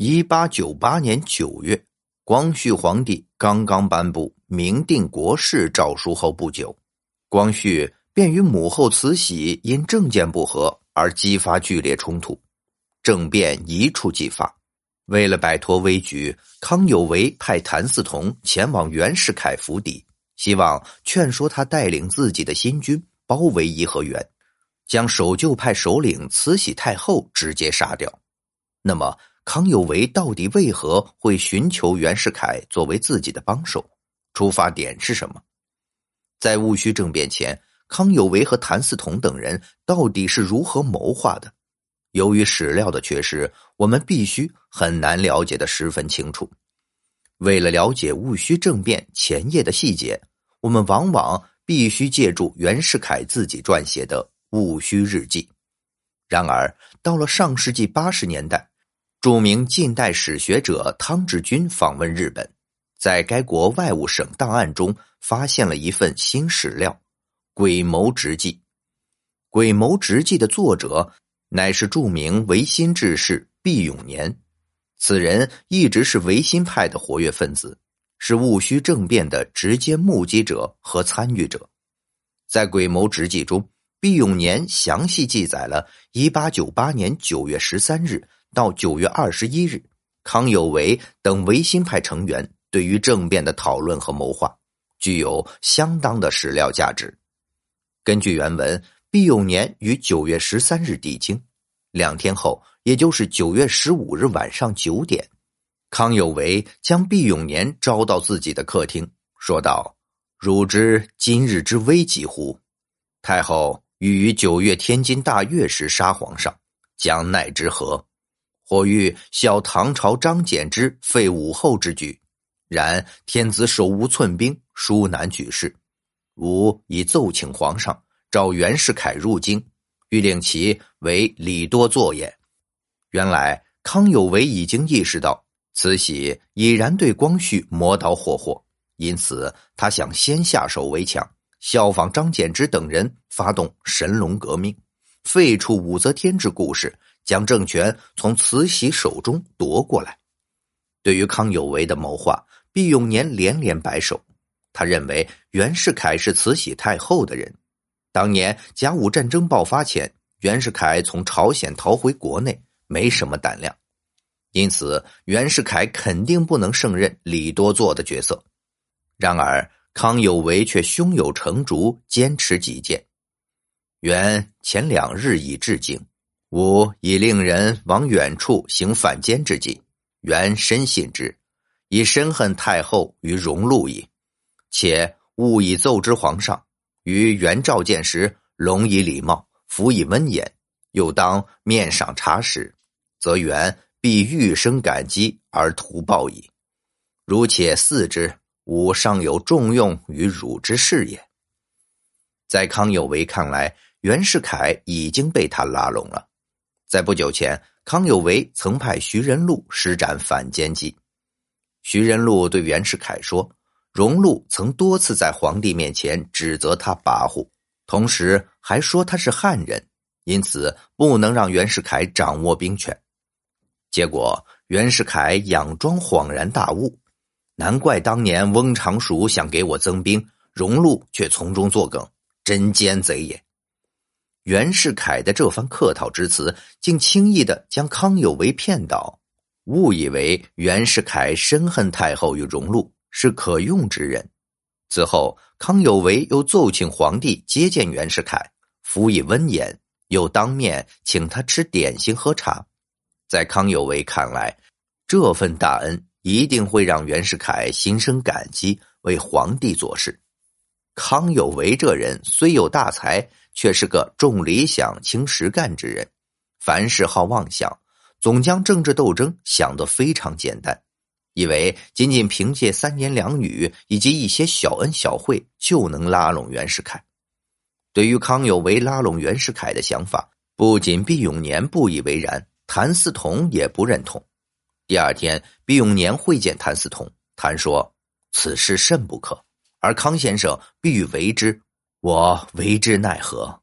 一八九八年九月，光绪皇帝刚刚颁布明定国事诏书后不久，光绪便与母后慈禧因政见不合而激发剧烈冲突，政变一触即发。为了摆脱危局，康有为派谭嗣同前往袁世凯府邸，希望劝说他带领自己的新军包围颐和园，将守旧派首领慈禧太后直接杀掉。那么？康有为到底为何会寻求袁世凯作为自己的帮手？出发点是什么？在戊戌政变前，康有为和谭嗣同等人到底是如何谋划的？由于史料的缺失，我们必须很难了解的十分清楚。为了了解戊戌政变前夜的细节，我们往往必须借助袁世凯自己撰写的《戊戌日记》。然而，到了上世纪八十年代。著名近代史学者汤志军访问日本，在该国外务省档案中发现了一份新史料《鬼谋直记》。《鬼谋直记》的作者乃是著名维新志士毕永年，此人一直是维新派的活跃分子，是戊戌政变的直接目击者和参与者。在《鬼谋直记》中，毕永年详细记载了1898年9月13日。到九月二十一日，康有为等维新派成员对于政变的讨论和谋划，具有相当的史料价值。根据原文，毕永年于九月十三日抵京，两天后，也就是九月十五日晚上九点，康有为将毕永年招到自己的客厅，说道：“汝知今日之危急乎？太后欲于九月天津大悦时杀皇上，将奈之何？”或欲效唐朝张柬之废武后之举，然天子手无寸兵，殊难举事。吾已奏请皇上召袁世凯入京，欲令其为李多作也。原来康有为已经意识到慈禧已然对光绪磨刀霍霍，因此他想先下手为强，效仿张柬之等人发动神龙革命，废除武则天之故事。将政权从慈禧手中夺过来。对于康有为的谋划，毕永年连连摆手。他认为袁世凯是慈禧太后的人。当年甲午战争爆发前，袁世凯从朝鲜逃回国内，没什么胆量，因此袁世凯肯定不能胜任李多作的角色。然而康有为却胸有成竹，坚持己见。袁前两日已至京。吾已令人往远处行反间之计，原深信之，以深恨太后于荣禄矣。且勿以奏之皇上，于元召见时，隆以礼貌，服以温言，又当面赏茶食，则元必欲生感激而图报矣。如且嗣之，吾尚有重用于汝之事也。在康有为看来，袁世凯已经被他拉拢了。在不久前，康有为曾派徐仁禄施展反间计。徐仁禄对袁世凯说：“荣禄曾多次在皇帝面前指责他跋扈，同时还说他是汉人，因此不能让袁世凯掌握兵权。”结果，袁世凯佯装恍然大悟，难怪当年翁长熟想给我增兵，荣禄却从中作梗，真奸贼也。袁世凯的这番客套之词，竟轻易的将康有为骗倒，误以为袁世凯深恨太后与荣禄是可用之人。此后，康有为又奏请皇帝接见袁世凯，辅以温言，又当面请他吃点心喝茶。在康有为看来，这份大恩一定会让袁世凯心生感激，为皇帝做事。康有为这人虽有大才。却是个重理想轻实干之人，凡事好妄想，总将政治斗争想得非常简单，以为仅仅凭借三言两语以及一些小恩小惠就能拉拢袁世凯。对于康有为拉拢袁世凯的想法，不仅毕永年不以为然，谭嗣同也不认同。第二天，毕永年会见谭嗣同，谭说：“此事甚不可，而康先生必欲为之。”我为之奈何？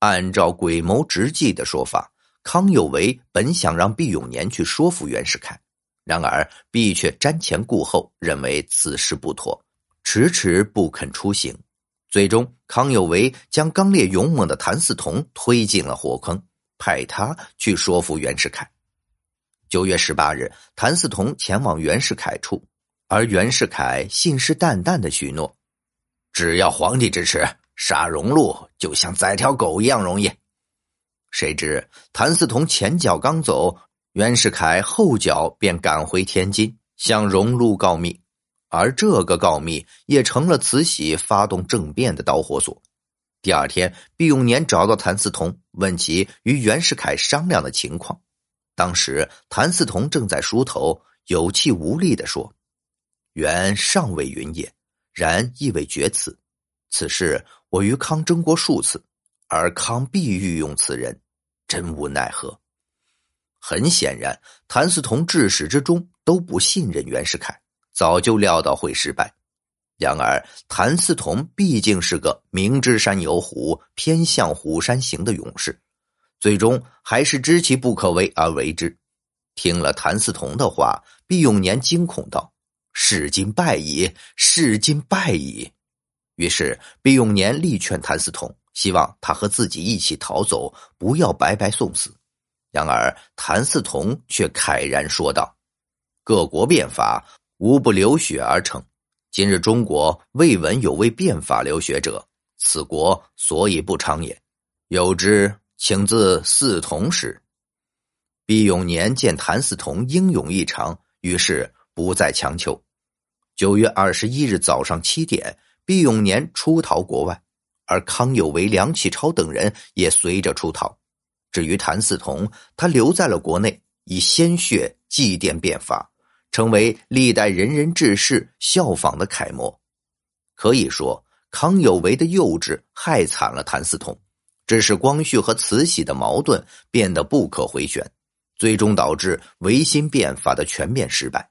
按照鬼谋直计的说法，康有为本想让毕永年去说服袁世凯，然而毕却瞻前顾后，认为此事不妥，迟迟不肯出行。最终，康有为将刚烈勇猛的谭嗣同推进了火坑，派他去说服袁世凯。九月十八日，谭嗣同前往袁世凯处，而袁世凯信誓旦旦的许诺：“只要皇帝支持，杀荣禄就像宰条狗一样容易。”谁知谭嗣同前脚刚走，袁世凯后脚便赶回天津，向荣禄告密，而这个告密也成了慈禧发动政变的导火索。第二天，毕永年找到谭嗣同，问其与袁世凯商量的情况。当时，谭嗣同正在梳头，有气无力地说：“袁尚未云也，然亦未决此。此事我与康争过数次，而康必欲用此人，真无奈何。”很显然，谭嗣同至始至终都不信任袁世凯，早就料到会失败。然而，谭嗣同毕竟是个明知山有虎，偏向虎山行的勇士。最终还是知其不可为而为之。听了谭嗣同的话，毕永年惊恐道：“是今败矣，是今败矣。”于是毕永年力劝谭嗣同，希望他和自己一起逃走，不要白白送死。然而谭嗣同却慨然说道：“各国变法无不流血而成，今日中国未闻有为变法流血者，此国所以不昌也。有之。”请自嗣同时，毕永年见谭嗣同英勇异常，于是不再强求。九月二十一日早上七点，毕永年出逃国外，而康有为、梁启超等人也随着出逃。至于谭嗣同，他留在了国内，以鲜血祭奠变法，成为历代仁人志士效仿的楷模。可以说，康有为的幼稚害惨了谭嗣同。致使光绪和慈禧的矛盾变得不可回旋，最终导致维新变法的全面失败。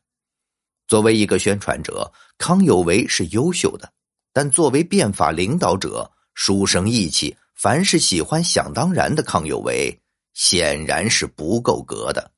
作为一个宣传者，康有为是优秀的，但作为变法领导者，书生意气，凡是喜欢想当然的康有为，显然是不够格的。